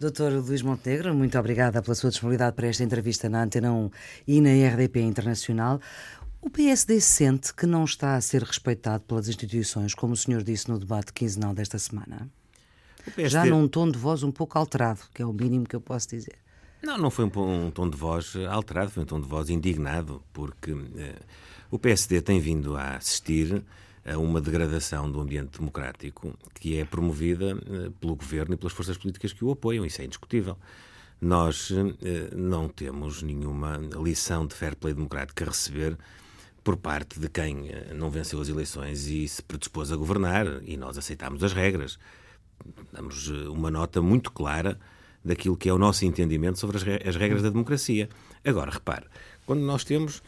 Doutor Luís Montenegro, muito obrigada pela sua disponibilidade para esta entrevista na Antena 1 e na RDP Internacional. O PSD sente que não está a ser respeitado pelas instituições, como o senhor disse no debate quinzenal desta semana? PSD... Já num tom de voz um pouco alterado, que é o mínimo que eu posso dizer. Não, não foi um, um tom de voz alterado, foi um tom de voz indignado, porque eh, o PSD tem vindo a assistir a uma degradação do ambiente democrático que é promovida eh, pelo governo e pelas forças políticas que o apoiam, isso é indiscutível. Nós eh, não temos nenhuma lição de fair play democrático a receber por parte de quem eh, não venceu as eleições e se predispôs a governar, e nós aceitámos as regras. Damos uma nota muito clara daquilo que é o nosso entendimento sobre as regras da democracia. Agora, repare, quando nós temos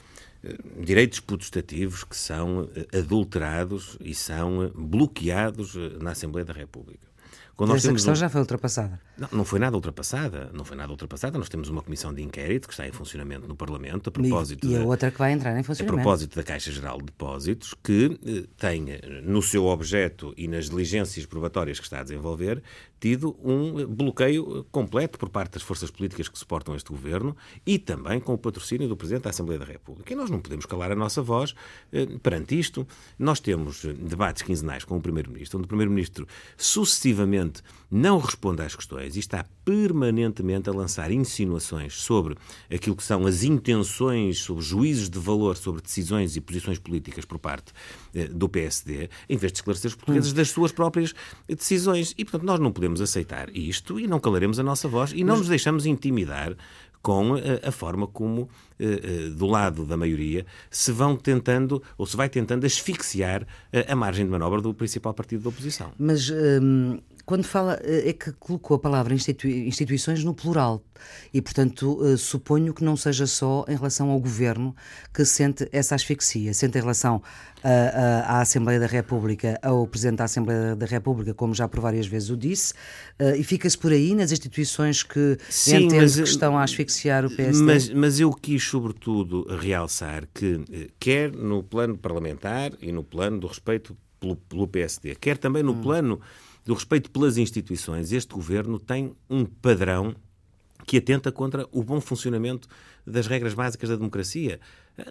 direitos potestativos que são eh, adulterados e são eh, bloqueados na Assembleia da República. Quando Essa questão um... já foi ultrapassada. Não, não foi nada ultrapassada. Não foi nada ultrapassada. Nós temos uma comissão de inquérito que está em funcionamento no Parlamento a propósito. E, e a da, outra que vai entrar em funcionamento. A propósito da Caixa Geral de Depósitos, que eh, tem no seu objeto e nas diligências probatórias que está a desenvolver, tido um bloqueio completo por parte das forças políticas que suportam este governo e também com o patrocínio do Presidente da Assembleia da República. E nós não podemos calar a nossa voz eh, perante isto. Nós temos debates quinzenais com o Primeiro-Ministro, onde o Primeiro-Ministro sucessivamente não responde às questões e está permanentemente a lançar insinuações sobre aquilo que são as intenções, sobre juízos de valor sobre decisões e posições políticas por parte eh, do PSD, em vez de esclarecer os portugueses das suas próprias decisões. E, portanto, nós não podemos aceitar isto e não calaremos a nossa voz e não nos deixamos intimidar com a, eh, a forma como, uh, do lado da maioria, se vão tentando, ou se vai tentando asfixiar a margem de manobra do principal partido da oposição. Mas hum, quando fala, eh, é que colocou a palavra institui instituições no plural. E, portanto, uh, suponho que não seja só em relação ao governo que sente essa asfixia, sente em relação à Assembleia da República, ao Presidente da Assembleia da República, como já por várias vezes o disse, e fica-se por aí nas instituições que Sim, entende mas, que estão a asfixiar o PSD. Mas, mas eu quis, sobretudo, realçar que, quer no plano parlamentar e no plano do respeito pelo, pelo PSD, quer também no hum. plano do respeito pelas instituições, este governo tem um padrão que atenta contra o bom funcionamento das regras básicas da democracia.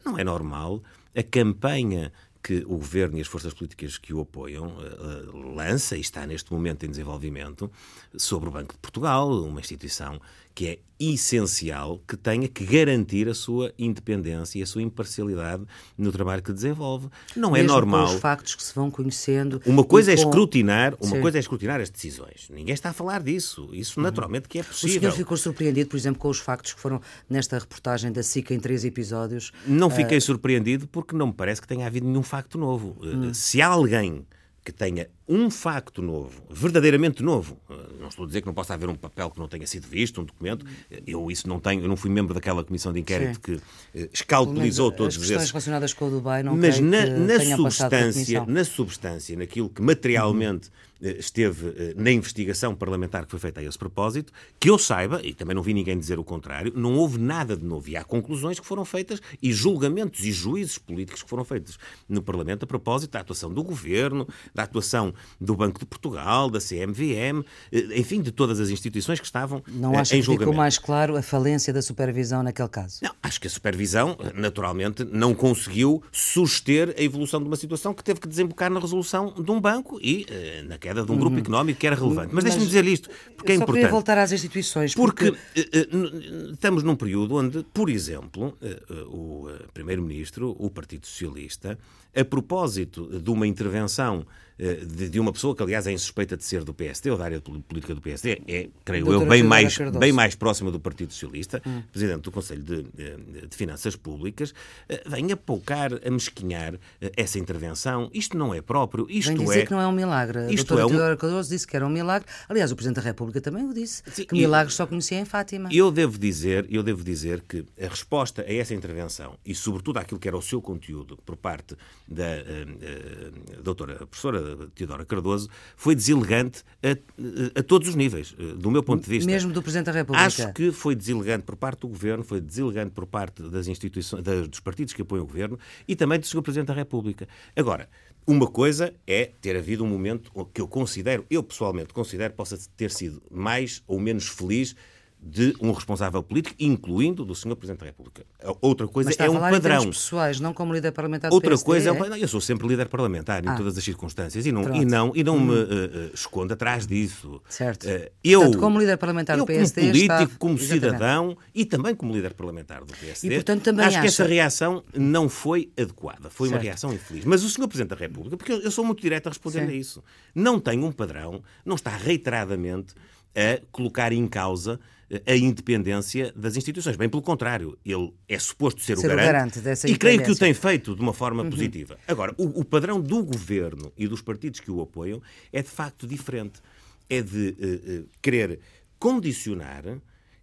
Não é normal a campanha que o governo e as forças políticas que o apoiam uh, lança e está neste momento em desenvolvimento sobre o Banco de Portugal, uma instituição que é essencial que tenha que garantir a sua independência e a sua imparcialidade no trabalho que desenvolve. Não é Mesmo é normal. Com os factos que se vão conhecendo. Uma coisa é com... escrutinar, uma Sim. coisa é escrutinar as decisões. Ninguém está a falar disso. Isso uhum. naturalmente que é possível. O senhor ficou surpreendido, por exemplo, com os factos que foram nesta reportagem da SICA em três episódios? Não fiquei uh... surpreendido porque não me parece que tenha havido nenhum facto novo. Hum. Se há alguém que tenha um facto novo, verdadeiramente novo, eh, não estou a dizer que não possa haver um papel que não tenha sido visto, um documento, eu isso não tenho, eu não fui membro daquela comissão de inquérito Sim. que uh, escalpelizou todos os esses... relacionadas com o Dubai não Mas na, na substância, na substância, naquilo que materialmente uhum. eh, esteve eh, na investigação parlamentar que foi feita a esse propósito, que eu saiba, e também não vi ninguém dizer o contrário, não houve nada de novo. E há conclusões que foram feitas e julgamentos e juízes políticos que foram feitos no Parlamento a propósito da atuação do Governo, da atuação do Banco de Portugal, da CMVM, eh, enfim, de todas as instituições que estavam não acho em julgamento. Não ficou mais claro a falência da supervisão naquele caso? Não, acho que a supervisão, naturalmente, não conseguiu suster a evolução de uma situação que teve que desembocar na resolução de um banco e, naquela queda de um grupo uhum. económico que era relevante. Mas, Mas deixe-me dizer isto, porque é só importante. voltar às instituições. Porque, porque uh, estamos num período onde, por exemplo, uh, o Primeiro-Ministro, o Partido Socialista, a propósito de uma intervenção eh, de, de, uma pessoa que, aliás, é insuspeita de ser do PSD ou da área política do PSD, é, creio Doutora eu, bem mais, bem mais próxima do Partido Socialista, hum. Presidente do Conselho de, de, Finanças Públicas, eh, vem a poucar, a mesquinhar eh, essa intervenção. Isto não é próprio. Isto vem dizer é... que não é um milagre. Isto doutora é um... Cardoso disse que era um milagre. Aliás, o Presidente da República também o disse, Sim, que milagres só conhecia em Fátima. Eu devo dizer, eu devo dizer que a resposta a essa intervenção e, sobretudo, àquilo que era o seu conteúdo por parte da uh, uh, doutora professora Teodora Cardoso, foi deselegante a, a, todos os níveis, eh, do meu ponto de vista. Mesmo do Presidente da República? Acho que foi deselegante por parte do Governo, foi deselegante por parte das instituições, dos partidos que apoiam o Governo e também do Sr. Presidente da República. Agora, uma coisa é ter havido um momento que eu considero, eu pessoalmente considero, possa ter sido mais ou menos feliz de um responsável político, incluindo do Sr. Presidente da República. Outra coisa é um padrão. Pessoais, não como líder parlamentar Outra PSD, coisa é, um... é? Eu sou sempre líder parlamentar em ah. todas as circunstâncias e não, e não, e não hum. me uh, escondo atrás disso. Certo. Uh, eu, portanto, como líder parlamentar eu, do PSD, como político, como cidadão e também como líder parlamentar do PSD, e, portanto, também acho acha... que essa reação não foi adequada. Foi certo. uma reação infeliz. Mas o Sr. Presidente da República, porque eu, sou muito direto a responder a isso, não tem um padrão, não está reiteradamente a colocar em causa a independência das instituições. Bem pelo contrário, ele é suposto ser, ser o garante, o garante dessa e creio que o tem feito de uma forma uhum. positiva. Agora, o, o, padrão do governo e dos partidos que o apoiam é de facto diferente. É de uh, uh, querer condicionar,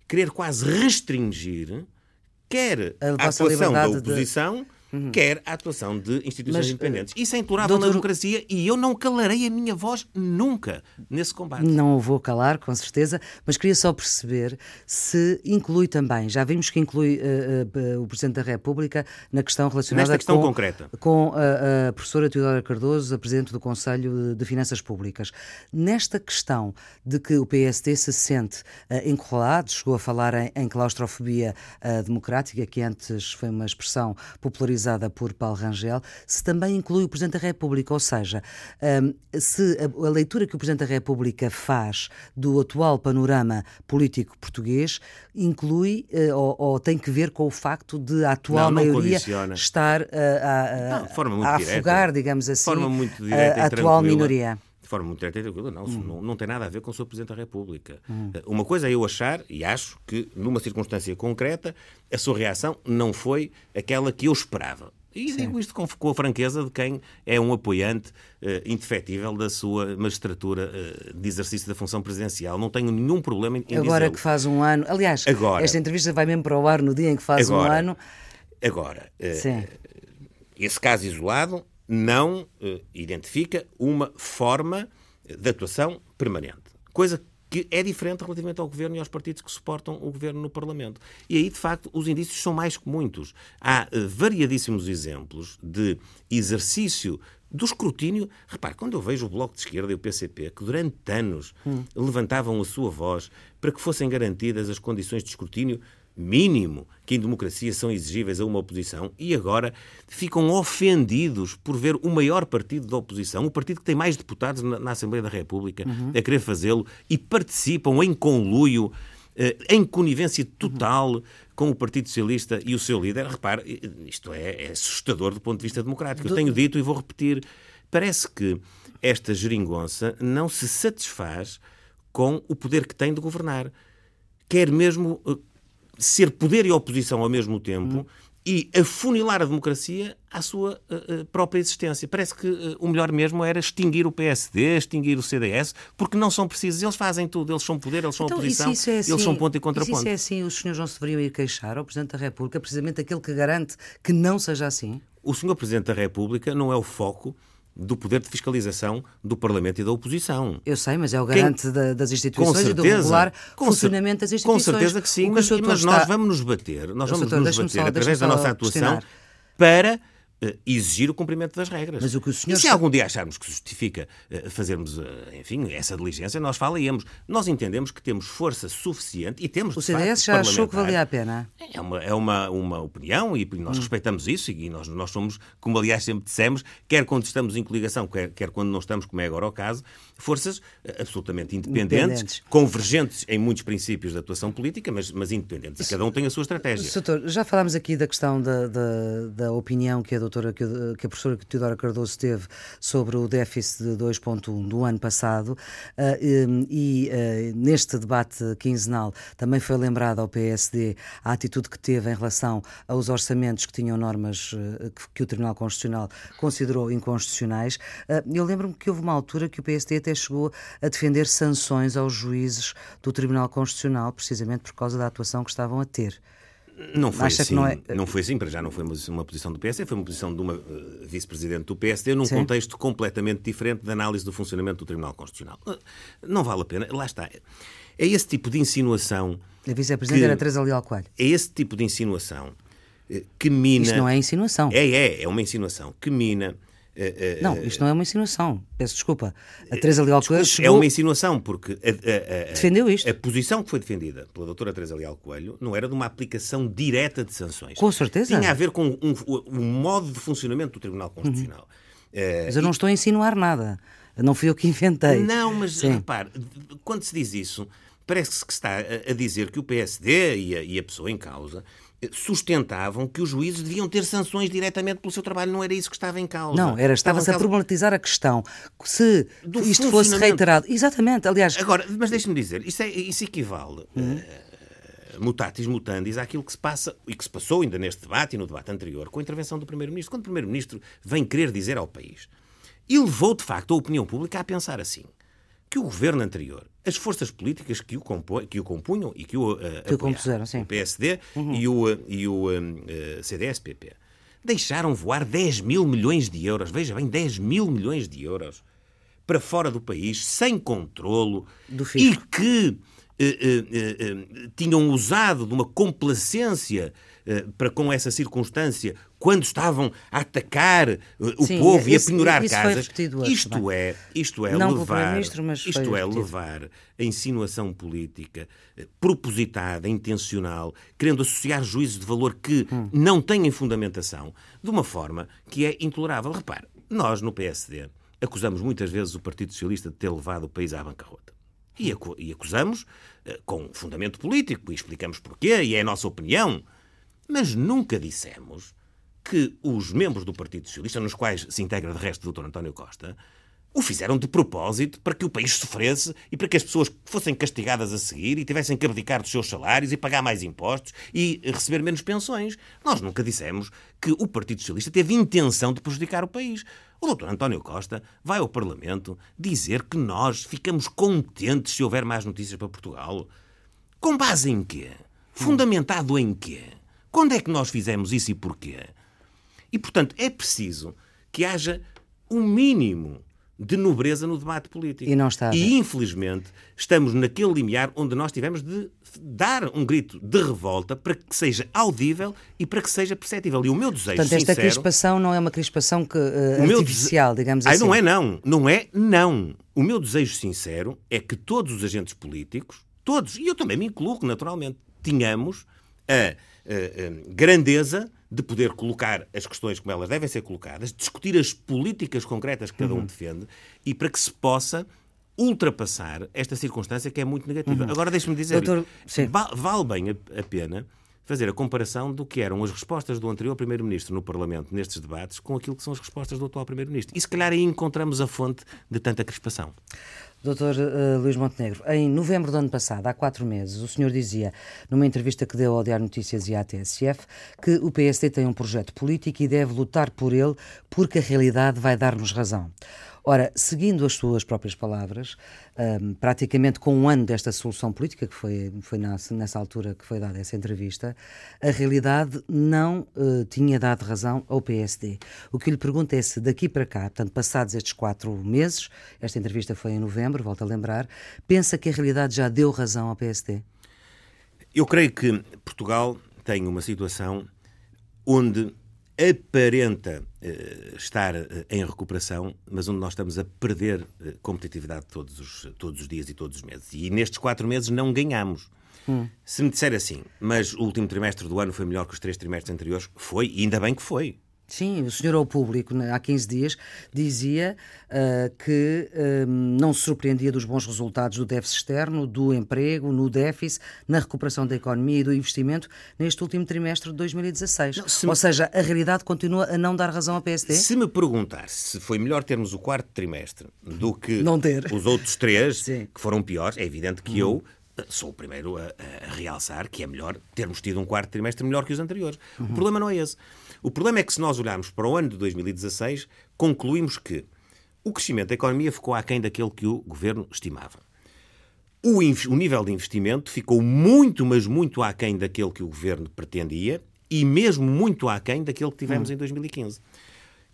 querer quase restringir, quer a, a atuação da oposição. De uhum. quer a atuação de instituições mas, independentes. Isso é intolerável doutor... na democracia e eu não calarei a minha voz nunca nesse combate. Não o vou calar, com certeza, mas queria só perceber se inclui também, já vimos que inclui uh, uh, o Presidente da República na questão relacionada Nesta questão com, concreta. com a, a professora Teodora Cardoso, a Presidente do Conselho de Finanças Públicas. Nesta questão de que o PSD se sente uh, encurralado, chegou a falar em, em claustrofobia democrática, que antes foi uma expressão popularizada por Paulo Rangel, se também inclui o Presidente da República, ou seja, hum, se a leitura que o Presidente da República faz do atual panorama político português inclui eh, ou, ou tem que ver com o facto de a atual não, não maioria estar eh, a, a, não, a, a afogar, digamos assim, a, a atual minoria de forma muito direta não, hum. não, não, tem nada a ver com o Sr. Presidente da República. Hum. Uma coisa é eu achar, e acho, que numa circunstância concreta, a sua reação não foi aquela que eu esperava. E Sim. digo isto com, com, a franqueza de quem é um apoiante uh, indefetível da sua magistratura uh, de exercício da função presidencial. Não tenho nenhum problema em, em Agora que faz um ano. Aliás, agora, esta entrevista vai mesmo para o ar no dia em que faz agora, um ano. Agora, uh, esse caso isolado não uh, identifica uma forma de atuação permanente. Coisa que é diferente relativamente ao governo e aos partidos que suportam o governo no Parlamento. E aí, de facto, os indícios são mais que muitos. Há uh, variadíssimos exemplos de exercício do escrutínio. Repare, quando eu vejo o Bloco de Esquerda e o PCP, que durante anos hum. levantavam a sua voz para que fossem garantidas as condições de escrutínio mínimo que em democracia são exigíveis a uma oposição e agora ficam ofendidos por ver o maior partido da oposição, o partido que tem mais deputados na, na Assembleia da República, uhum. a querer fazê-lo e participam em conluio, eh, em conivência total uhum. com o Partido Socialista e o seu líder. Repare, isto é, é assustador do ponto de vista democrático. Eu tenho dito e vou repetir. Parece que esta geringonça não se satisfaz com o poder que tem de governar. Quer mesmo eh, ser poder e oposição ao mesmo tempo. Hum. E afunilar a democracia à sua uh, própria existência. Parece que uh, o melhor mesmo era extinguir o PSD, extinguir o CDS, porque não são precisos. Eles fazem tudo. Eles são poder, eles são então, oposição, é assim, eles são ponto e contraponto. E se é assim, os senhores não se deveriam ir queixar ao Presidente da República, precisamente aquele que garante que não seja assim? O Senhor Presidente da República não é o foco do poder de fiscalização do Parlamento e da oposição. Eu sei, mas é o garante Quem... da, das instituições certeza, e do regular funcionamento das instituições. Com certeza que sim, mas, mas nós vamos nos bater, nós vamos nos bater através da nossa atuação para Uh, exigir o cumprimento das regras. Mas o que o senhor e se algum dia acharmos que justifica uh, fazermos, uh, enfim, essa diligência, nós falaríamos. Nós entendemos que temos força suficiente e temos. O CDS já achou que valia a pena? É uma, é uma, uma opinião e nós hum. respeitamos isso e nós, nós somos, como aliás sempre dissemos, quer quando estamos em coligação, quer, quer quando não estamos, como é agora o caso, forças absolutamente independentes, independentes, convergentes em muitos princípios da atuação política, mas, mas independentes. E cada um tem a sua estratégia. Doutor, já falámos aqui da questão da, da, da opinião que a doutora, que a professora Teodora Cardoso teve sobre o déficit de 2.1 do ano passado uh, e uh, neste debate quinzenal também foi lembrada ao PSD a atitude que teve em relação aos orçamentos que tinham normas que, que, o Tribunal Constitucional considerou inconstitucionais. eu lembro-me que houve uma altura que o PSD até chegou a defender sanções aos juízes do Tribunal Constitucional, precisamente por causa da atuação que estavam a ter. Não foi Acha assim, não, é... não foi assim, para já não foi uma, posição do PSD, foi uma posição de uma uh, vice-presidente do PSD num Sim. contexto completamente diferente da análise do funcionamento do Tribunal Constitucional. Uh, não vale a pena, lá está. É esse tipo de insinuação. A vice-presidente era Teresa Leal Coelho. É esse tipo de insinuação uh, que mina. Isto não é insinuação. É, é, é uma insinuação que mina Uh, uh, não, isto não é uma insinuação. Peço desculpa. A Teresa Leal Coelho chegou... É uma insinuação, porque a, a, Defendeu isto. a posição que foi defendida pela doutora Teresa Leal Coelho não era de uma aplicação direta de sanções. Com certeza. Tinha a ver com um, um modo de funcionamento do Tribunal Constitucional. Uhum. Uh, mas eu não estou a insinuar nada. Não fui eu que inventei. Não, mas Sim. repare, quando se diz isso, parece que se está a dizer que o PSD e a, e a pessoa em causa sustentavam que os juízes deviam ter sanções diretamente pelo seu trabalho. Não era isso que estava em causa. Não, era estava-se a problematizar a questão. Se Do isto fosse reiterado. Exatamente, aliás. Agora, mas deixe-me dizer, isso, é, isso equivale. Hum. Uh, mutatis mutandis àquilo que se passa e que se passou ainda neste debate e no debate anterior com a intervenção do Primeiro-Ministro. Quando o Primeiro-Ministro vem querer dizer ao país e levou de facto a opinião pública a pensar assim que o governo anterior, as forças políticas que o, compo que o compunham e que o, uh, que apoiaram, o PSD uhum. e o, uh, e o uh, CDS-PP, deixaram voar 10 mil milhões de euros, veja bem, 10 mil milhões de euros para fora do país, sem controlo, e que tinham usado de uma complacência para com essa circunstância quando estavam a atacar uh, o Sim, povo e a penhorar casas. isto é, isto é Não levar, isto é levar a insinuação política uh, propositada, intencional, querendo associar juízos de valor que hum. não têm fundamentação, de uma forma que é intolerável. Repare, nós no PSD acusamos muitas vezes o Partido Socialista de ter levado o país à bancarrota. E, acusamos uh, com fundamento político, e explicamos porquê, e é a nossa opinião. Mas nunca dissemos que os membros do Partido Socialista, nos quais se integra de resto o Dr. António Costa, o fizeram de propósito para que o país sofresse e para que as pessoas fossem castigadas a seguir e tivessem que abdicar dos seus salários e pagar mais impostos e receber menos pensões. Nós nunca dissemos que o Partido Socialista teve intenção de prejudicar o país. O Dr. António Costa vai ao Parlamento dizer que nós ficamos contentes se houver mais notícias para Portugal. Com base em quê? Fundamentado em quê? Quando é que nós fizemos isso e porquê? E, portanto, é preciso que haja um mínimo de nobreza no debate político. E não está. E, infelizmente, estamos naquele limiar onde nós tivemos de dar um grito de revolta para que seja audível e para que seja perceptível. E o meu desejo Portanto, esta sincero, crispação não é uma crispação que, uh, artificial, dese... digamos Ai, assim. Não é não. Não é não. O meu desejo sincero é que todos os agentes políticos, todos, e eu também me incluo, naturalmente, tenhamos a grandeza de poder colocar as questões como elas devem ser colocadas, discutir as políticas concretas que cada um uhum. defende e para que se possa ultrapassar esta circunstância que é muito negativa. Uhum. Agora deixe-me dizer, Doutor... vale bem a pena fazer a comparação do que eram as respostas do anterior Primeiro-Ministro no Parlamento nestes debates com aquilo que são as respostas do atual Primeiro-Ministro. E se calhar aí encontramos a fonte de tanta crispação. Doutor uh, Luís Montenegro, em novembro do ano passado, há quatro meses, o senhor dizia, numa entrevista que deu ao Diário Notícias e à TSF, que o PSD tem um projeto político e deve lutar por ele porque a realidade vai dar-nos razão. Ora, seguindo as suas próprias palavras, um, praticamente com um ano desta solução política, que foi, foi nessa, altura que foi dada essa entrevista, a realidade não uh, tinha dado razão ao PSD. O que lhe pergunto é se daqui para cá, portanto, passados estes quatro meses, esta entrevista foi em novembro, volto a lembrar, pensa que a realidade já deu razão ao PSD? Eu creio que Portugal tem uma situação onde aparenta uh, estar uh, em recuperação, mas onde nós estamos a perder uh, competitividade todos os, todos os dias e todos os meses. E nestes quatro meses não ganhamos. Hum. Se me disser assim, mas o último trimestre do ano foi melhor que os três trimestres anteriores, foi, e ainda bem que foi. Sim, o senhor ao público, né, há 15 dias, dizia uh, que uh, não se surpreendia dos bons resultados do déficit externo, do emprego, no déficit, na recuperação da economia e do investimento neste último trimestre de 2016. Não, Ou me... seja, a realidade continua a não dar razão ao PSD? Se me perguntar se foi melhor termos o quarto trimestre do que os outros três, Sim. que foram piores, é evidente que uhum. eu eh, sou o primeiro a, a, realçar que é melhor termos tido um quarto trimestre melhor que os anteriores. Uhum. O problema não é esse. O problema é que se nós olharmos para o ano de 2016, concluímos que o crescimento da economia ficou aquém daquele que o governo estimava. O, o nível de investimento ficou muito, mas muito aquém daquele que o governo pretendia e mesmo muito aquém daquele que tivemos uhum. em 2015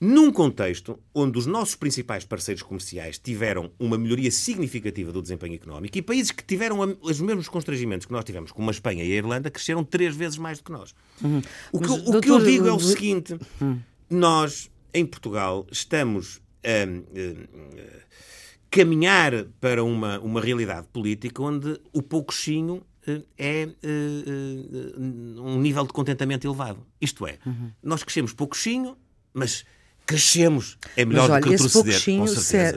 num contexto onde os nossos principais parceiros comerciais tiveram uma melhoria significativa do desempenho económico e países que tiveram os mesmos constrangimentos que nós tivemos, como a Espanha e a Irlanda, cresceram três vezes mais do que nós. Uhum. O, que, o que, eu digo é o seguinte: uhum. nós em Portugal estamos a caminhar para uma, uma realidade política onde o pouquinho é um nível de contentamento elevado. Isto é, uhum. nós crescemos pouquinho, mas crescemos. É melhor Mas, olha, do que esse pouquinho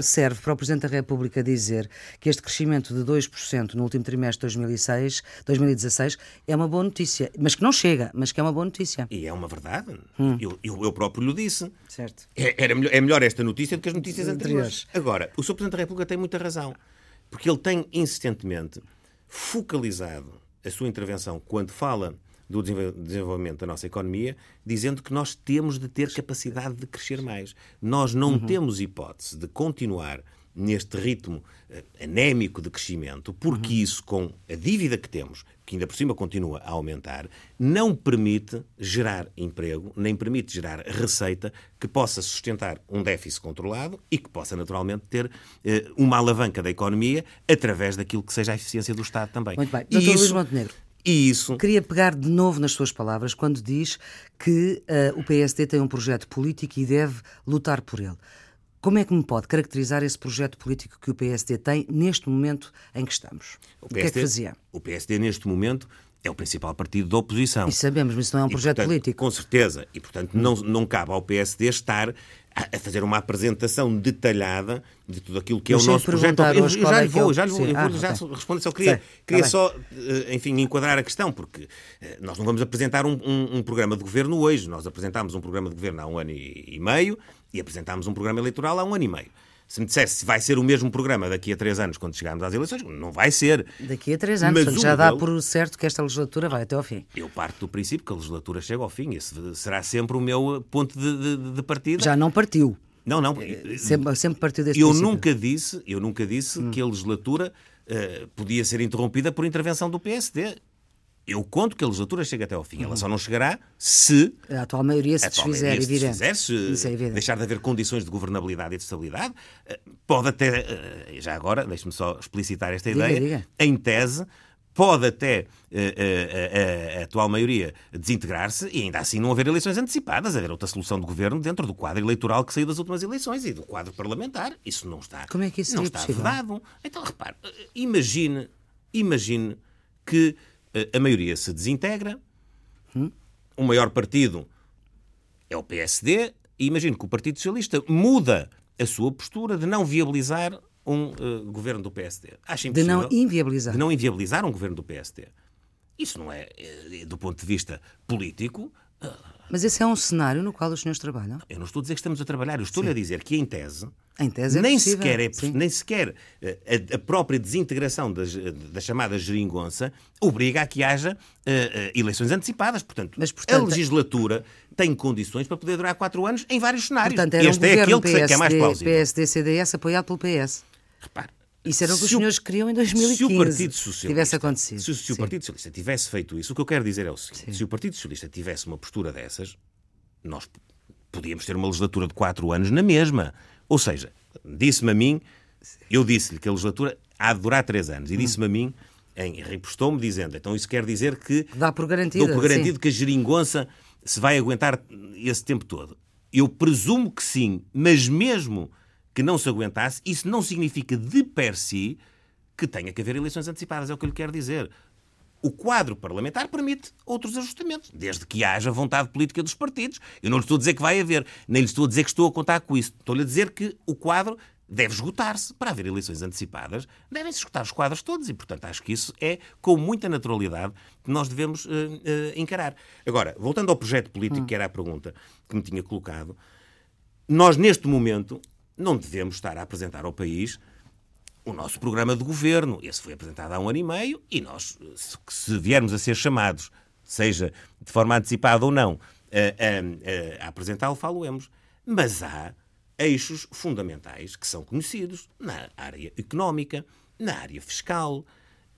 serve para o Presidente da República dizer que este crescimento de 2% no último trimestre de 2006, 2016 é uma boa notícia. Mas que não chega, mas que é uma boa notícia. E é uma verdade. Hum. Eu, eu, eu, próprio lhe disse. Certo. É, era melhor, é melhor esta notícia do que as notícias anteriores. Agora, o Sr. Presidente da República tem muita razão. Porque ele tem insistentemente focalizado a sua intervenção quando fala do desenvolvimento da nossa economia, dizendo que nós temos de ter capacidade de crescer mais. Nós não uhum. temos hipótese de continuar neste ritmo uh, anémico de crescimento, porque uhum. isso, com a dívida que temos, que ainda por cima continua a aumentar, não permite gerar emprego, nem permite gerar receita que possa sustentar um déficit controlado e que possa, naturalmente, ter uh, uma alavanca da economia através daquilo que seja a eficiência do Estado também. Muito bem. Doutor e isso, Luís Montenegro. E isso. Queria pegar de novo nas suas palavras quando diz que uh, o PSD tem um projeto político e deve lutar por ele. Como é que me pode caracterizar esse projeto político que o PSD tem neste momento em que estamos? O, PSD, o que é que fazia? O PSD, neste momento, é o principal partido da oposição. E sabemos, mas isso não é um projeto portanto, político. Com certeza. E, portanto, não, não cabe ao PSD estar a fazer uma apresentação detalhada de tudo aquilo que é o nosso projeto. Eu, eu já lhe é vou, já lhe vou, eu vou já responder. Só queria, queria tá só, eh, enfim, enquadrar a questão, porque eh, nós não vamos apresentar um, um, um, programa de governo hoje. Nós apresentámos um programa de governo há um ano e, e meio e apresentámos um programa eleitoral há um ano e meio. Se me dissesse se vai ser o mesmo programa daqui a três anos, quando chegarmos às eleições, não vai ser. Daqui a três anos, Mas já dá por certo que esta legislatura vai até ao fim. Eu parto do princípio que a legislatura chega ao fim. Esse será sempre o meu ponto de, de, de partida. Já não partiu. Não, não. Eh, sempre, sempre partiu desse eu princípio. nunca disse, eu nunca disse hum. que a legislatura uh, podia ser interrompida por intervenção do PSD. Eu conto que a legislatura chega até ao fim. Ela só não chegará se. A atual maioria se desfizer, maioria evidente. Se desfizer, se é deixar de haver condições de governabilidade e de estabilidade. Pode até. Já agora, deixe-me só explicitar esta diga, ideia. Diga. Em tese, pode até a, a, a, atual maioria desintegrar-se e ainda assim não haver eleições antecipadas, haver outra solução de governo dentro do quadro eleitoral que saiu das últimas eleições e do quadro parlamentar. Isso não está. Como é que isso não está possível? vedado. Então, repare, imagine, imagine que a maioria se desintegra, hum? o maior partido é o PSD, e imagino que o Partido Socialista muda a sua postura de não viabilizar um uh, governo do PSD. Acha de não inviabilizar. De não inviabilizar um governo do PSD. Isso não é, eh, do ponto de vista político. Uh... Mas esse é um cenário no qual os senhores trabalham? Eu não estou a dizer que estamos a trabalhar, eu estou-lhe a dizer que, em tese, em tese é nem, possível, sequer é, nem sequer a, a, própria desintegração das, da chamada geringonça obriga a que haja uh, uh, eleições antecipadas. Portanto, Mas, portanto, a legislatura tem condições para poder durar quatro anos em vários cenários. Portanto, era este um é aquele PSD, que é mais plausível. PSD-CDS apoiado pelo PS. Repare, isso era o que os senhores queriam em 2015. Se o Partido Socialista tivesse acontecido. Se, se o Partido Socialista tivesse feito isso, o que eu quero dizer é o seguinte: Sim. se o Partido Socialista tivesse uma postura dessas, nós podíamos ter uma legislatura de quatro anos na mesma. Ou seja, disse-me a mim, eu disse-lhe que a legislatura há de durar três anos, e hum. disse-me a mim, em, repostou-me dizendo, então isso quer dizer que... Dá por garantido. Dou por garantido sim. que a geringonça se vai aguentar esse tempo todo. Eu presumo que sim, mas mesmo que não se aguentasse, isso não significa de per si que tenha que haver eleições antecipadas, é o que eu lhe quero dizer. O quadro parlamentar permite outros ajustamentos, desde que haja vontade política dos partidos. Eu não lhe estou a dizer que vai haver, nem lhe estou a dizer que estou a contar com isso. Estou-lhe a dizer que o quadro deve esgotar-se. Para haver eleições antecipadas, devem-se esgotar os quadros todos e, portanto, acho que isso é com muita naturalidade que nós devemos uh, uh, encarar. Agora, voltando ao projeto político, que era a pergunta que me tinha colocado, nós, neste momento, não devemos estar a apresentar ao país o nosso programa de governo. Esse foi apresentado há um ano e meio e nós, se viermos a ser chamados, seja de forma antecipada ou não, a, a, a apresentá-lo, faloemos. Mas há eixos fundamentais que são conhecidos na área económica, na área fiscal,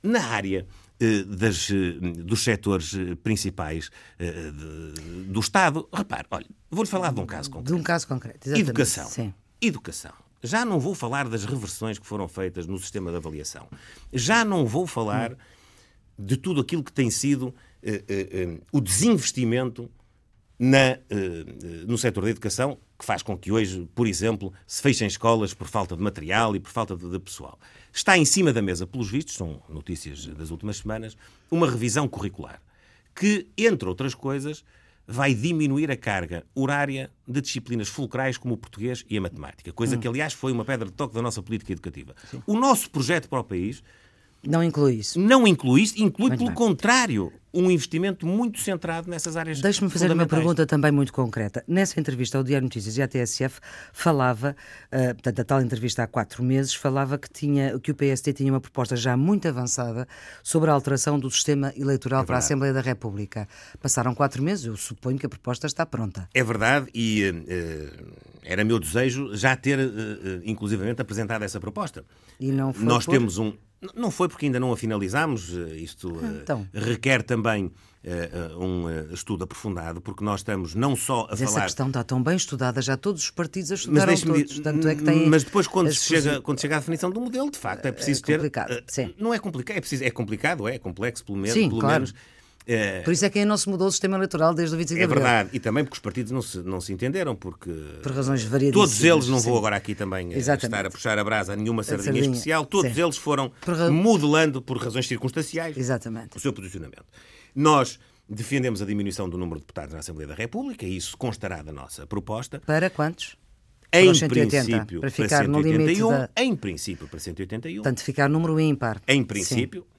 na área eh, das, eh, dos setores eh, principais do Estado. Repare, olha, vou-lhe falar de um caso concreto. De um caso concreto, exatamente. Educação. Sim. Educação. Já não vou falar das reversões que foram feitas no sistema de avaliação. Já não vou falar de tudo aquilo que tem sido uh, uh, uh, o desinvestimento na, no setor da educação que faz com que hoje, por exemplo, se fechem escolas por falta de material e por falta de, de pessoal. Está em cima da mesa, pelos vistos, são notícias das últimas semanas, uma revisão curricular que, entre outras coisas, vai diminuir a carga horária de disciplinas fulcrais como o português e a matemática, coisa hum. que, aliás, foi uma pedra de toque da nossa política educativa. Sim. O nosso projeto para o país não inclui isso. Não inclui isso, inclui, muito pelo bem. contrário, um investimento muito centrado nessas áreas Deixe-me fazer uma pergunta também muito concreta. Nessa entrevista ao Diário Notícias e à TSF, falava, uh, portanto, a tal entrevista há quatro meses, falava que, tinha, que o PST tinha uma proposta já muito avançada sobre a alteração do sistema eleitoral é para a Assembleia da República. Passaram quatro meses, eu suponho que a proposta está pronta. É verdade e uh, era meu desejo já ter, uh, inclusivamente, apresentado essa proposta. E não foi Nós por... temos um não foi porque ainda não a finalizámos. Eh, isto eh, então. requer também uh, um estudo aprofundado, porque nós estamos não só a mas falar. Essa questão está tão bem estudada, já todos os partidos a estudaram mas todos. Tanto é que tem mas depois, quando se, chega, quando chega à definição do modelo, de facto, é preciso é complicado, ter. Sim. Não é complicado, é, preciso, é complicado, é, é complexo, pelo menos. Sim, pelo claro. menos é, Por isso é que ainda não se mudou o sistema eleitoral desde o 25 de abril. É verdade, e também porque os partidos não se, não se entenderam, porque. Por razões variadíssimas. Todos eles, não vou agora aqui também eh, Exatamente. estar a puxar a brasa a nenhuma sardinha, sardinha. especial, todos sim. eles foram por... modelando por razões circunstanciais Exatamente. o seu posicionamento. Nós defendemos a diminuição do número de deputados na Assembleia da República, e isso constará da nossa proposta. Para quantos? Em 180, princípio, para ficar para 181, no limite da... em princípio, para 181. Portanto, ficar número ímpar. Em princípio, Sim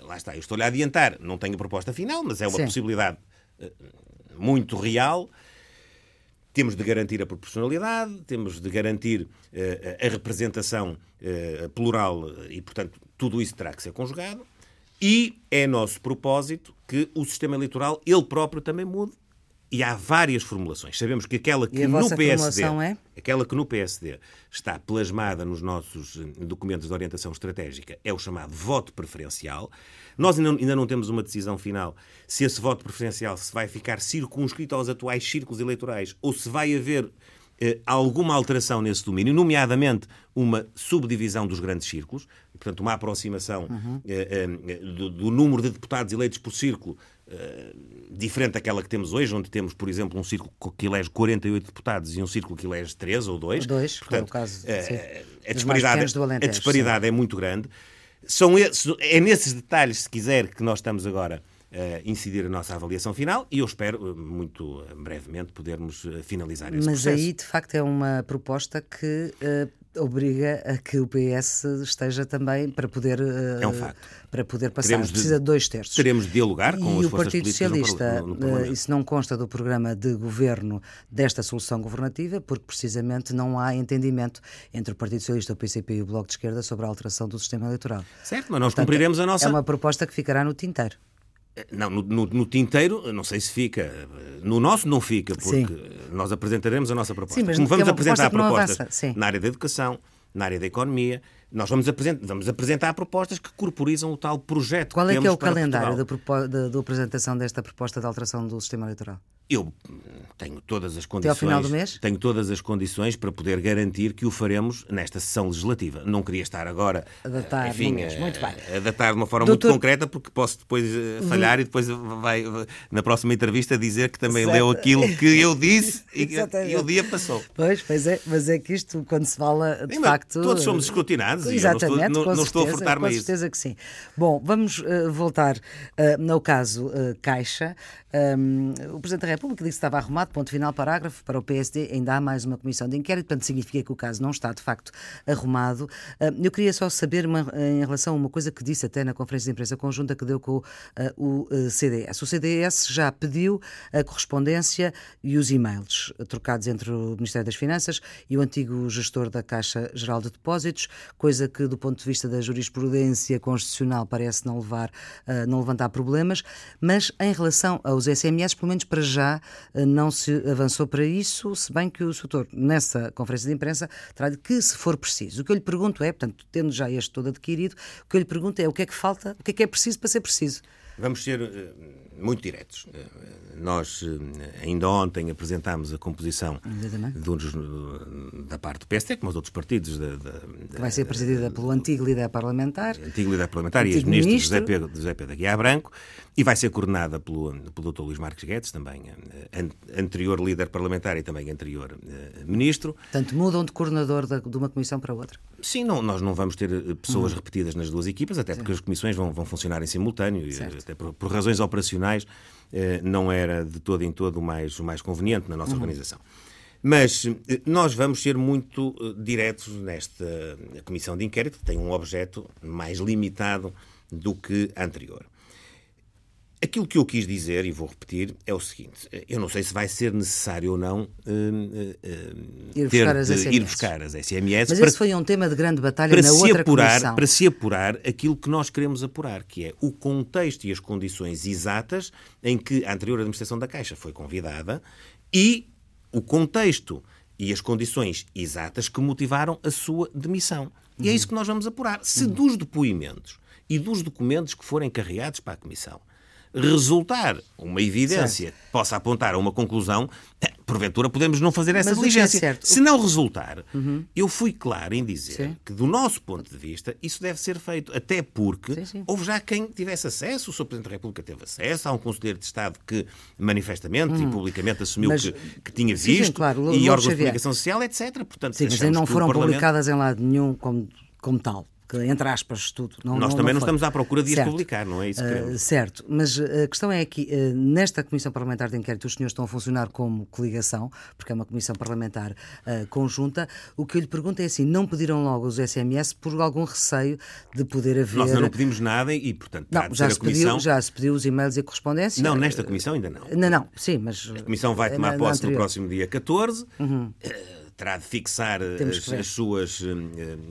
lá está, eu estou-lhe a adiantar, não tenho proposta final, mas é uma Sim. possibilidade uh, muito real. Temos de garantir a proporcionalidade, temos de garantir uh, a representação plural e, portanto, tudo isso terá que ser conjugado. E é nosso propósito que o sistema eleitoral ele próprio também mude e há várias formulações. Sabemos que aquela que no PSD, é? aquela que no PSD está plasmada nos nossos eh, documentos de orientação estratégica é o chamado voto preferencial. Nós ainda, ainda não temos uma decisão final se esse voto preferencial se vai ficar circunscrito aos atuais círculos eleitorais ou se vai haver eh, alguma alteração nesse domínio, nomeadamente uma subdivisão dos grandes círculos, portanto, uma aproximação uhum. eh, eh, do, do, número de deputados eleitos por círculo diferente daquela que temos hoje, onde temos, por exemplo, um círculo que elege 48 deputados e um círculo que elege 3 ou 2. Dois, Portanto, caso, eh, a disparidade, a disparidade é muito grande. São é nesses detalhes, se quiser, que nós estamos agora a incidir a nossa avaliação final e eu espero, eh, muito brevemente, podermos finalizar esse Mas processo. aí, de facto, é uma proposta que obriga a que o PS esteja também para poder é um facto. para poder passar. Teremos precisa de dois terços. teremos de dialogar com e o Partido Socialista no, no, no isso não consta do programa de governo desta solução governativa porque precisamente não há entendimento entre o Partido Socialista, o PCP e o Bloco de Esquerda sobre a alteração do sistema eleitoral. Certo mas nós Portanto, cumpriremos a nossa é uma proposta que ficará no tinteiro não, no, no, no, tinteiro, não sei se fica. No nosso não fica, porque Sim. nós apresentaremos a nossa proposta. Sim, mas Como vamos é apresentar propostas na área da educação, na área da economia, nós vamos apresentar, vamos apresentar propostas que corporizam o tal projeto Qual que é que é o calendário da apresentação desta proposta de alteração do sistema eleitoral? Eu tenho todas as condições. Até ao final do mês? Tenho todas as condições para poder garantir que o faremos nesta sessão legislativa. Não queria estar agora a datar, enfim, mês. Muito bem. a datar de uma forma Doutor... muito concreta, porque posso depois eh, falhar e depois vai na próxima entrevista dizer que também certo. leu aquilo que eu disse e, e, o dia passou. Pois, pois é, mas é que isto, quando se fala, de Sim, facto. Todos somos escrutinados Exatamente, e não estou, não, não estou a furtar-me isso. Com certeza que sim. Bom, vamos uh, voltar uh, ao caso uh, Caixa. Um, o Presidente da República disse que estava arrumado, ponto final, parágrafo. Para o PSD ainda há mais uma comissão de inquérito, portanto significa que o caso não está de facto arrumado. Uh, eu queria só saber uma, em relação a uma coisa que disse até na conferência de imprensa conjunta que deu com uh, o uh, CDS. O CDS já pediu a correspondência e os e-mails trocados entre o Ministério das Finanças e o antigo gestor da Caixa Geral de Depósitos, coisa que do ponto de vista da jurisprudência constitucional parece não levar, não levantar problemas, mas em relação aos os SMS, pelo menos para já, eh, não se avançou para isso, se bem que o Soutor, nessa conferência de imprensa, terá dito que, se for preciso. O que eu lhe pergunto é, portanto, tendo já este todo adquirido, o que eu lhe pergunto é o que é que falta, o que é que é preciso para ser preciso. Vamos ser muito diretos. Nós, ainda ontem, apresentámos a composição de, da parte do PSD, como os outros partidos. Da, da, que vai ser presidida pelo antigo líder parlamentar. Antigo líder parlamentar e ex-ministro José Pedro, José Pedro Aguiar Branco. E vai ser coordenada pelo, pelo Dr. Luís Marques Guedes, também anterior líder parlamentar e também anterior uh, ministro. Portanto, mudam de coordenador de, de, uma comissão para outra? Sim, não, nós não vamos ter pessoas uhum. repetidas nas duas equipas, até porque as comissões vão, vão funcionar em simultâneo, certo. até por, por razões operacionais eh, não era de todo em todo o mais, o mais conveniente na nossa uhum. organização. Mas eh, nós vamos ser muito eh, diretos nesta comissão de inquérito, que tem um objeto mais limitado do que a anterior. Aquilo que eu quis dizer, e vou repetir, é o seguinte: eu não sei se vai ser necessário ou não uh, uh, ir, buscar de, ir, buscar as SMS. Mas para, esse foi um tema de grande batalha na outra apurar, comissão. Para se apurar aquilo que nós queremos apurar, que é o contexto e as condições exatas em que a anterior administração da Caixa foi convidada e o contexto e as condições exatas que motivaram a sua demissão. E é isso que nós vamos apurar. Se dos depoimentos e dos documentos que forem carregados para a Comissão resultar uma evidência certo. possa apontar a uma conclusão, eh, porventura podemos não fazer essa Mas é diligência. É Se não resultar, uhum. eu fui claro em dizer sim. que, do nosso ponto de vista, isso deve ser feito. Até porque sim, sim. houve já quem tivesse acesso, o Sr. Presidente da República teve acesso, há um Conselheiro de Estado que manifestamente uhum. e publicamente assumiu Mas, que, que, tinha visto, claro, e órgãos de comunicação social, etc. Portanto, sim, mas não foram publicadas em lado nenhum como, como tal entre aspas, tudo. Não, Nós não, também não, não estamos à procura de as publicar, não é isso que uh, Certo, mas a questão é que uh, nesta Comissão Parlamentar de Inquérito os senhores estão a funcionar como coligação, porque é uma Comissão Parlamentar uh, conjunta. O que eu lhe pergunto é assim, não pediram logo os SMS por algum receio de poder haver... Nós não pedimos nada e, portanto, não, já, se comissão... pediu, já se pediu os e-mails e a correspondência. Não, nesta Comissão ainda não. Não, não, sim, mas... A Comissão vai tomar posse no próximo dia 14. Uhum terá de fixar as, as, suas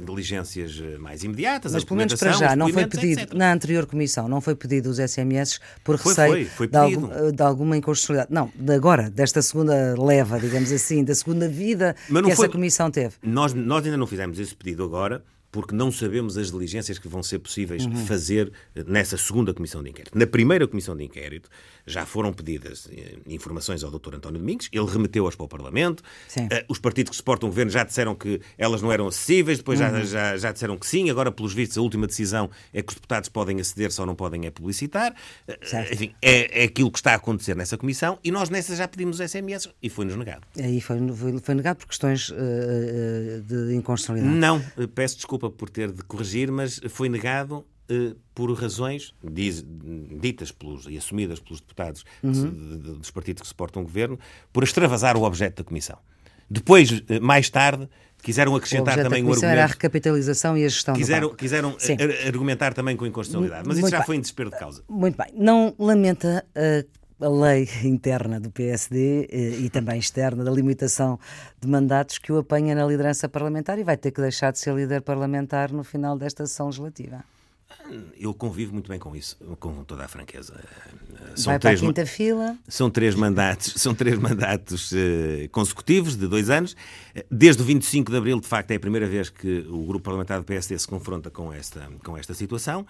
diligências eh, mais imediatas. Mas pelo menos para já, não foi pedido, etc. na anterior comissão, não foi pedido os SMS por foi, receio foi, foi de, algum, de, alguma inconstitucionalidade. Não, de agora, desta segunda leva, digamos assim, da segunda vida que essa comissão teve. Nós, nós ainda não fizemos esse pedido agora, porque não sabemos as diligências que vão ser possíveis uhum. fazer nessa segunda comissão de inquérito. Na primeira comissão de inquérito já foram pedidas eh, informações ao Dr. António Domingos, ele remeteu-as para o Parlamento, uh, os partidos que suportam o governo já disseram que elas não eram acessíveis, depois uhum. já, já, já, disseram que sim, agora, pelos vistos, a última decisão é que os deputados podem aceder, só não podem é publicitar. Uh, enfim, é, é aquilo que está a acontecer nessa comissão e nós nessa já pedimos SMS e foi-nos negado. Aí foi, foi, foi negado por questões uh, de inconstitucionalidade? Não, peço desculpa por ter de corrigir, mas foi negado eh, por razões diz, ditas pelos, e assumidas pelos deputados uhum. dos partidos que suportam o governo, por extravasar o objeto da Comissão. Depois, eh, mais tarde, quiseram acrescentar também o, argumento. Era a recapitalização e a gestão quiseram, do Quiseram eh, argumentar também com inconstitucionalidade, mas Muito isso já bem. foi em desespero de causa. Muito bem. Não lamenta uh, a lei interna do PSD eh, e também externa da limitação de mandatos que o apanha na liderança parlamentar e vai ter que deixar de ser líder parlamentar no final desta sessão legislativa. Eu convivo muito bem com isso, com toda a franqueza. São Vai três, para a quinta fila. São três mandatos, são três mandatos uh, consecutivos de dois anos. Desde o 25 de abril, de facto, é a primeira vez que o grupo parlamentar do PSD se confronta com esta, com esta situação.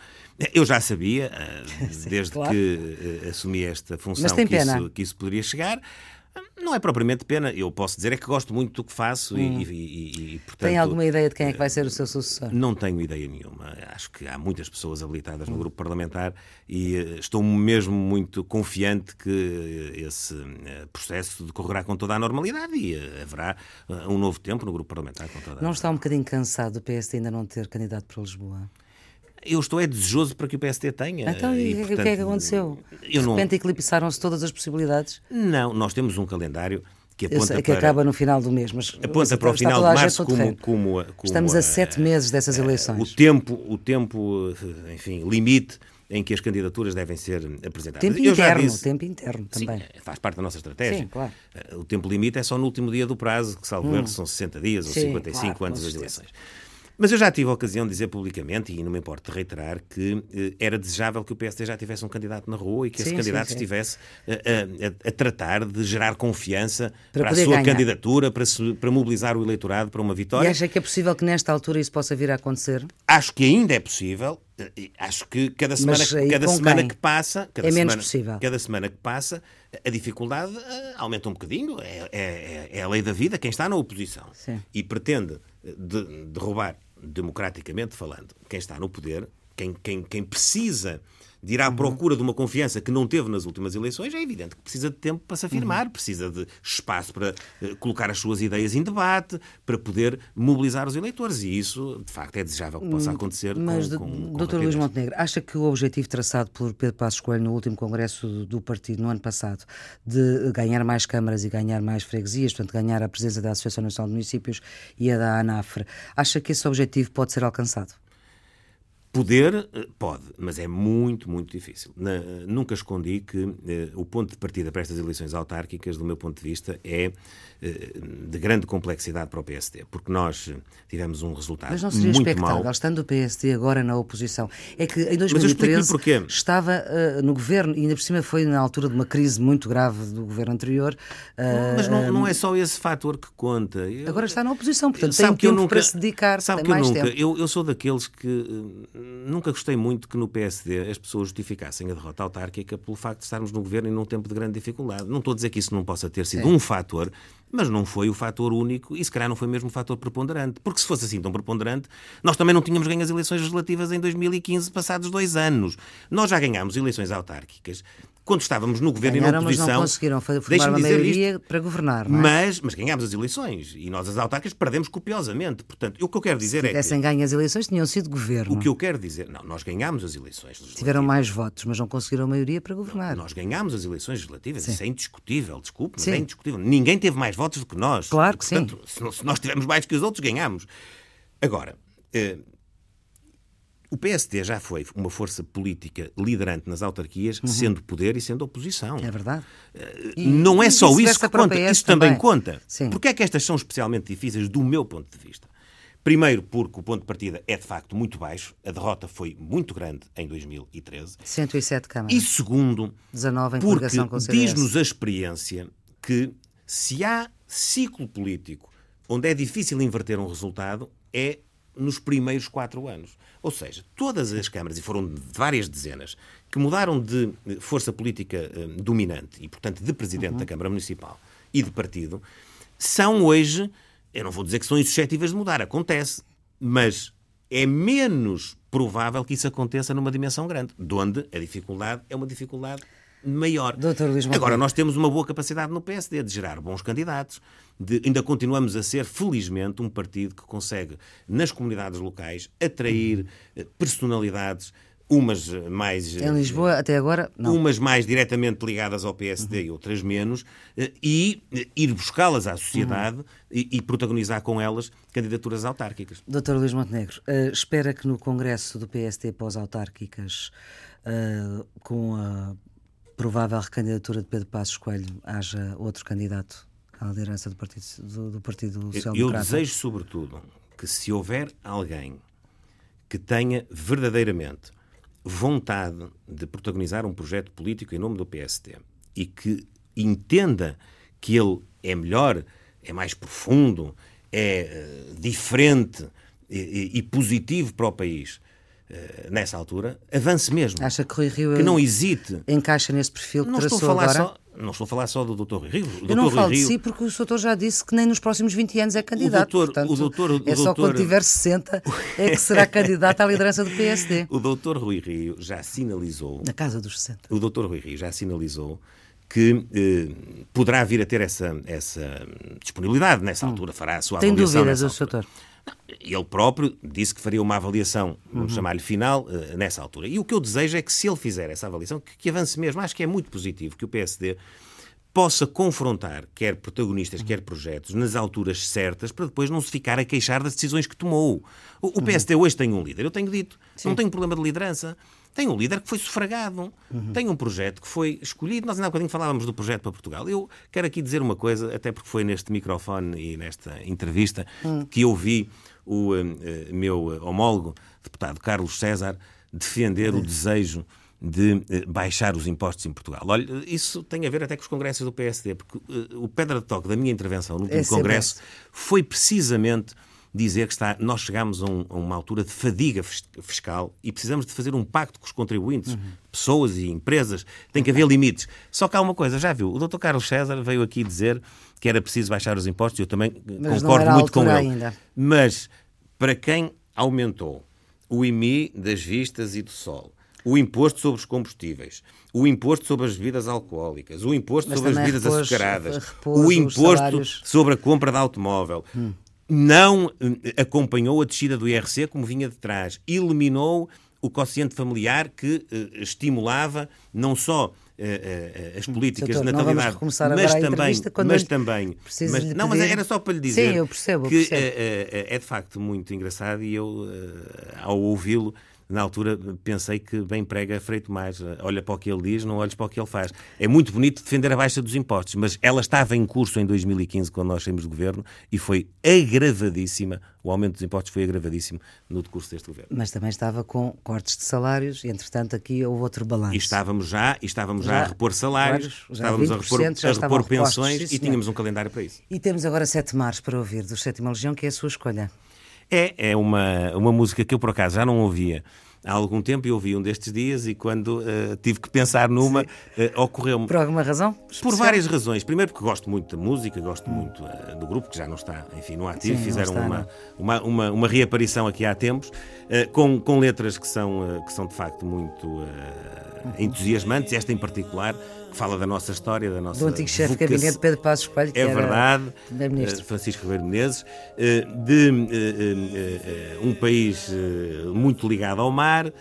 Eu já sabia, Sim, desde claro. que uh, assumi esta função, que isso, que isso poderia chegar. Não é propriamente pena, eu posso dizer é que gosto muito do que faço hum. e, e, e, portanto... Tem alguma ideia de quem é que vai ser o seu sucessor? Não tenho ideia nenhuma. Acho que há muitas pessoas habilitadas no grupo parlamentar e eh, estou mesmo muito confiante que esse eh, processo decorrerá com toda a normalidade e eh, haverá um novo tempo no grupo parlamentar com toda Não está um bocadinho cansado do PSD ainda não ter candidato para Lisboa? Eu estou é desejoso para que o PSD tenha. Então, e, portanto, o que é que aconteceu? De repente não... eclipsaram-se todas as possibilidades? Não, nós temos um calendário que aponta que para... acaba no final do mês, mas aponta para o final de março como, como, como, Estamos a, a sete meses dessas eleições. O tempo, o tempo, enfim, limite em que as candidaturas devem ser apresentadas. Tempo Eu interno, disse... tempo interno também. Sim, faz parte da nossa estratégia. Sim, claro. Eh, o tempo limite é só no último dia do prazo, que salvo hum. são 60 dias ou Sim, 55 claro, antes das eleições. Mas eu já tive a ocasião de dizer publicamente, e não me importo de reiterar, que eh, era desejável que o PSD já tivesse um candidato na rua e que sim, esse candidato sim, sim. estivesse a, a, a, tratar de gerar confiança para, para a sua ganhar. candidatura, para, para mobilizar o eleitorado para uma vitória. E acha que é possível que nesta altura isso possa vir a acontecer? Acho que ainda é possível Acho que cada semana, cada semana que passa, cada é semana, menos possível. cada semana que passa, a dificuldade aumenta um bocadinho. É, é, é, a lei da vida quem está na oposição Sim. e pretende de, derrubar, democraticamente falando, quem está no poder, quem, quem, quem precisa de ir à procura de uma confiança que não teve nas últimas eleições, é evidente que precisa de tempo para se afirmar, uhum. precisa de espaço para uh, colocar as suas ideias em debate, para poder mobilizar os eleitores. E isso, de facto, é desejável que possa hum, acontecer. Mas, com, com, Dr. Luís Montenegro, acha que o objetivo traçado por Pedro Passos Coelho no último congresso do partido, no ano passado, de ganhar mais câmaras e ganhar mais freguesias, portanto, ganhar a presença da Associação Nacional de Municípios e a da ANAFRE, acha que esse objetivo pode ser alcançado? Poder, eh, pode, mas é muito, muito difícil. Na, nunca escondi que eh, o ponto de partida para estas eleições autárquicas, do meu ponto de vista, é eh, de grande complexidade para o PSD, porque nós tivemos um resultado Mas não seria muito expectável, mau. estando o PSD agora na oposição, é que em 2013 estava uh, no governo, e ainda por cima foi na altura de uma crise muito grave do governo anterior. Uh, mas não, não, é só esse fator que conta. Eu, agora está na oposição, portanto tem tempo nunca, para se dedicar, sabe mais eu nunca, tempo. Eu, eu sou daqueles que nunca gostei muito que no PSD as pessoas justificassem a derrota autárquica pelo facto de estarmos no governo e num tempo de grande dificuldade. Não estou a dizer que isso não possa ter sido um fator, mas não foi o fator único e se calhar não foi mesmo o fator preponderante. Porque se fosse assim tão preponderante, nós também não tínhamos ganho as eleições legislativas em 2015, passados dois anos. Nós já ganhámos eleições autárquicas quando estávamos no governo Ganharam, e na oposição. Mas não conseguiram formar uma maioria isto, para governar, não é? Mas, mas ganhámos as eleições e nós as autárquicas perdemos copiosamente. Portanto, o que eu quero dizer Se é que. Se ganho as eleições, tinham sido governo. O que eu quero dizer. Não, nós ganhámos as eleições legislativas. Tiveram mais votos, mas não conseguiram a maioria para governar. Nós ganhámos as eleições legislativas. Sim. Isso é indiscutível, desculpe, mas é indiscutível. Ninguém teve mais votos do que nós. Claro que Portanto, sim. Se nós tivemos mais que os outros, ganhámos. Agora. Eh, o PSD já foi uma força política liderante nas autarquias, uhum. sendo poder e sendo oposição. É verdade. Uh, não é só isso que conta, isso também, também conta. Sim. Porque é que estas são especialmente difíceis do meu ponto de vista? Primeiro, porque o ponto de partida é de facto muito baixo, a derrota foi muito grande em 2013. 107 câmaras. E segundo, 19 em porque diz-nos a experiência que se há ciclo político onde é difícil inverter um resultado, é nos primeiros quatro anos. Ou seja, todas as câmaras, e foram várias dezenas, que mudaram de força política um, dominante e, portanto, de presidente uhum. da Câmara Municipal e de partido, são hoje, eu não vou dizer que são insuscetíveis de mudar, acontece, mas é menos provável que isso aconteça numa dimensão grande, de onde a dificuldade é uma dificuldade maior. Agora, nós temos uma boa capacidade no PSD de gerar bons candidatos, de, ainda continuamos a ser, felizmente, um partido que consegue, nas comunidades locais, atrair eh, personalidades umas mais. Em Lisboa, até agora, não. Umas mais diretamente ligadas ao PSD uhum. e outras menos, eh, e eh, ir buscá-las à sociedade uhum. e, e, protagonizar com elas candidaturas autárquicas. Doutor Luís Montenegro, espera que no Congresso do PSD pós-autárquicas, uh, com a provável recandidatura de Pedro Passos Coelho, haja outro candidato à liderança do Partido, do, do partido Social Eu desejo, sobretudo, que se houver alguém que tenha verdadeiramente vontade de protagonizar um projeto político em nome do PST e que entenda que ele é melhor, é mais profundo, é uh, diferente e, e, positivo para o país nessa altura, avance mesmo. Acha que Rui Rio que não hesite. encaixa nesse perfil que não traçou estou a falar agora? Só, não estou a falar só do Dr. Rui Rio. O Eu não Dr. falo Rui de Rio, si porque o doutor já disse que nem nos próximos 20 anos é candidato. doutor- o portanto, doutor- o é só doutor- quando tiver 60 é que será candidato à liderança do PSD. O Dr. Rui Rio já sinalizou Na casa dos 60. o Dr. Rui Rio já sinalizou que eh, poderá vir a ter essa, essa disponibilidade nessa altura, fará a sua Hum. Tem avaliação. dúvidas, o altura. doutor? Ele próprio disse que faria uma avaliação, vamos Uhum. chamar-lhe final, eh, nessa altura. E o que eu desejo é que, se ele fizer essa avaliação, que, que avance mesmo. Acho que é muito positivo que o PSD possa confrontar quer protagonistas, quer projetos, nas alturas certas, para depois não se ficar a queixar das decisões que tomou. O, o PSD hoje tem um líder, eu tenho dito, não tenho problema de liderança. Tem um líder que foi sufragado, tem um projeto que foi escolhido. Nós ainda há bocadinho falávamos do projeto para Portugal. Eu quero aqui dizer uma coisa, até porque foi neste microfone e nesta entrevista que eu vi o eh, meu homólogo, deputado Carlos César, defender o desejo de eh, baixar os impostos em Portugal. Olha, isso tem a ver até com os congressos do PSD, porque eh, o pedra de toque da minha intervenção no último É congresso foi precisamente dizer que está, nós chegamos a, um, a, uma altura de fadiga fiscal e precisamos de fazer um pacto com os contribuintes, uhum. pessoas e empresas. Tem que haver limites. Só que há uma coisa, já viu? O Dr. Carlos César veio aqui dizer que era preciso baixar os impostos e eu também Mas concordo muito com ele. Ainda. Mas para quem aumentou o IMI das vistas e do sol, o imposto sobre os combustíveis, o imposto sobre as bebidas alcoólicas, o imposto Mas sobre as bebidas repôs, açucaradas, repôs o imposto sobre a compra de automóvel. Hum. Não eh, acompanhou a descida do IRC como vinha de trás. Eliminou o quociente familiar que uh, estimulava não só uh, uh, as políticas de natalidade, mas também, mas também, mas, não, mas era só para lhe dizer Sim, eu percebo, que percebo. é de facto muito engraçado e eu, ao ouvi-lo, na altura pensei que bem prega Frei Tomás. Olha para o que ele diz, não olhes para o que ele faz. É muito bonito defender a baixa dos impostos, mas ela estava em curso em 2015, quando nós saímos do governo, e foi agravadíssima. O aumento dos impostos foi agravadíssimo no decurso deste governo. Mas também estava com cortes de salários, e entretanto aqui houve outro balanço. E estávamos já, e estávamos já, já a repor salários, estávamos a repor, a repor pensões e tínhamos um calendário para isso. E temos agora sete mares para ouvir do Sétima Legião, que é a sua escolha. É, é uma, uma música que eu por acaso já não ouvia há algum tempo e ouvi um destes dias e quando uh, tive que pensar numa, uh, ocorreu-me. Por alguma razão? Especial? Por várias razões. Primeiro porque gosto muito da música, gosto hum. muito uh, do grupo, que já não está, enfim, no ativo. Sim, Fizeram está, uma, uma, uma, uma, reaparição aqui há tempos, com, com letras que são, que são de facto muito uhum. entusiasmantes, esta em particular fala da nossa história, da nossa. Do antigo chefe de gabinete Pedro Passos Coelho, que é verdade, uh, Francisco Ribeiro Menezes, uh, de uh, um país muito ligado ao mar.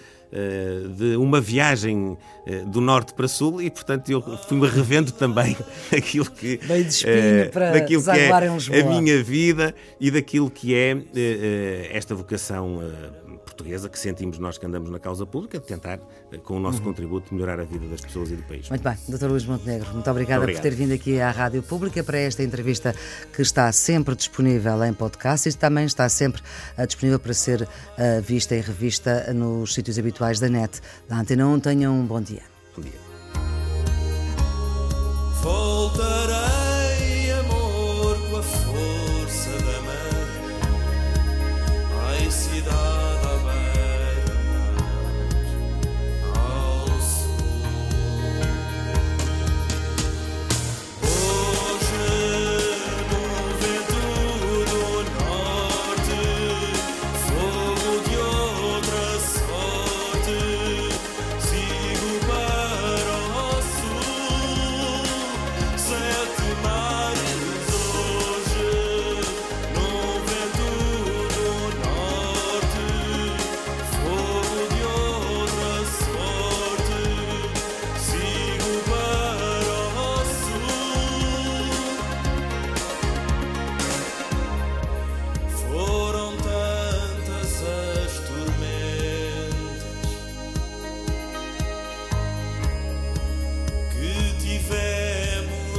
de uma viagem do norte para sul e portanto eu fui-me revendo também aquilo que, Bem de para daquilo que é a minha vida e daquilo que é esta vocação portuguesa que sentimos nós que andamos na causa pública, de tentar, eh, com o nosso uhum. contributo, melhorar a vida das pessoas e do país. Muito bem, Dr. Luís Montenegro, muito obrigada por ter vindo aqui à Rádio Pública para esta entrevista que está sempre disponível em podcast e também está sempre uh, disponível para ser uh, vista e revista nos sítios habituais da net. Da Antena 1, tenham um bom dia. Bom dia.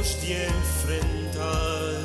Trocar.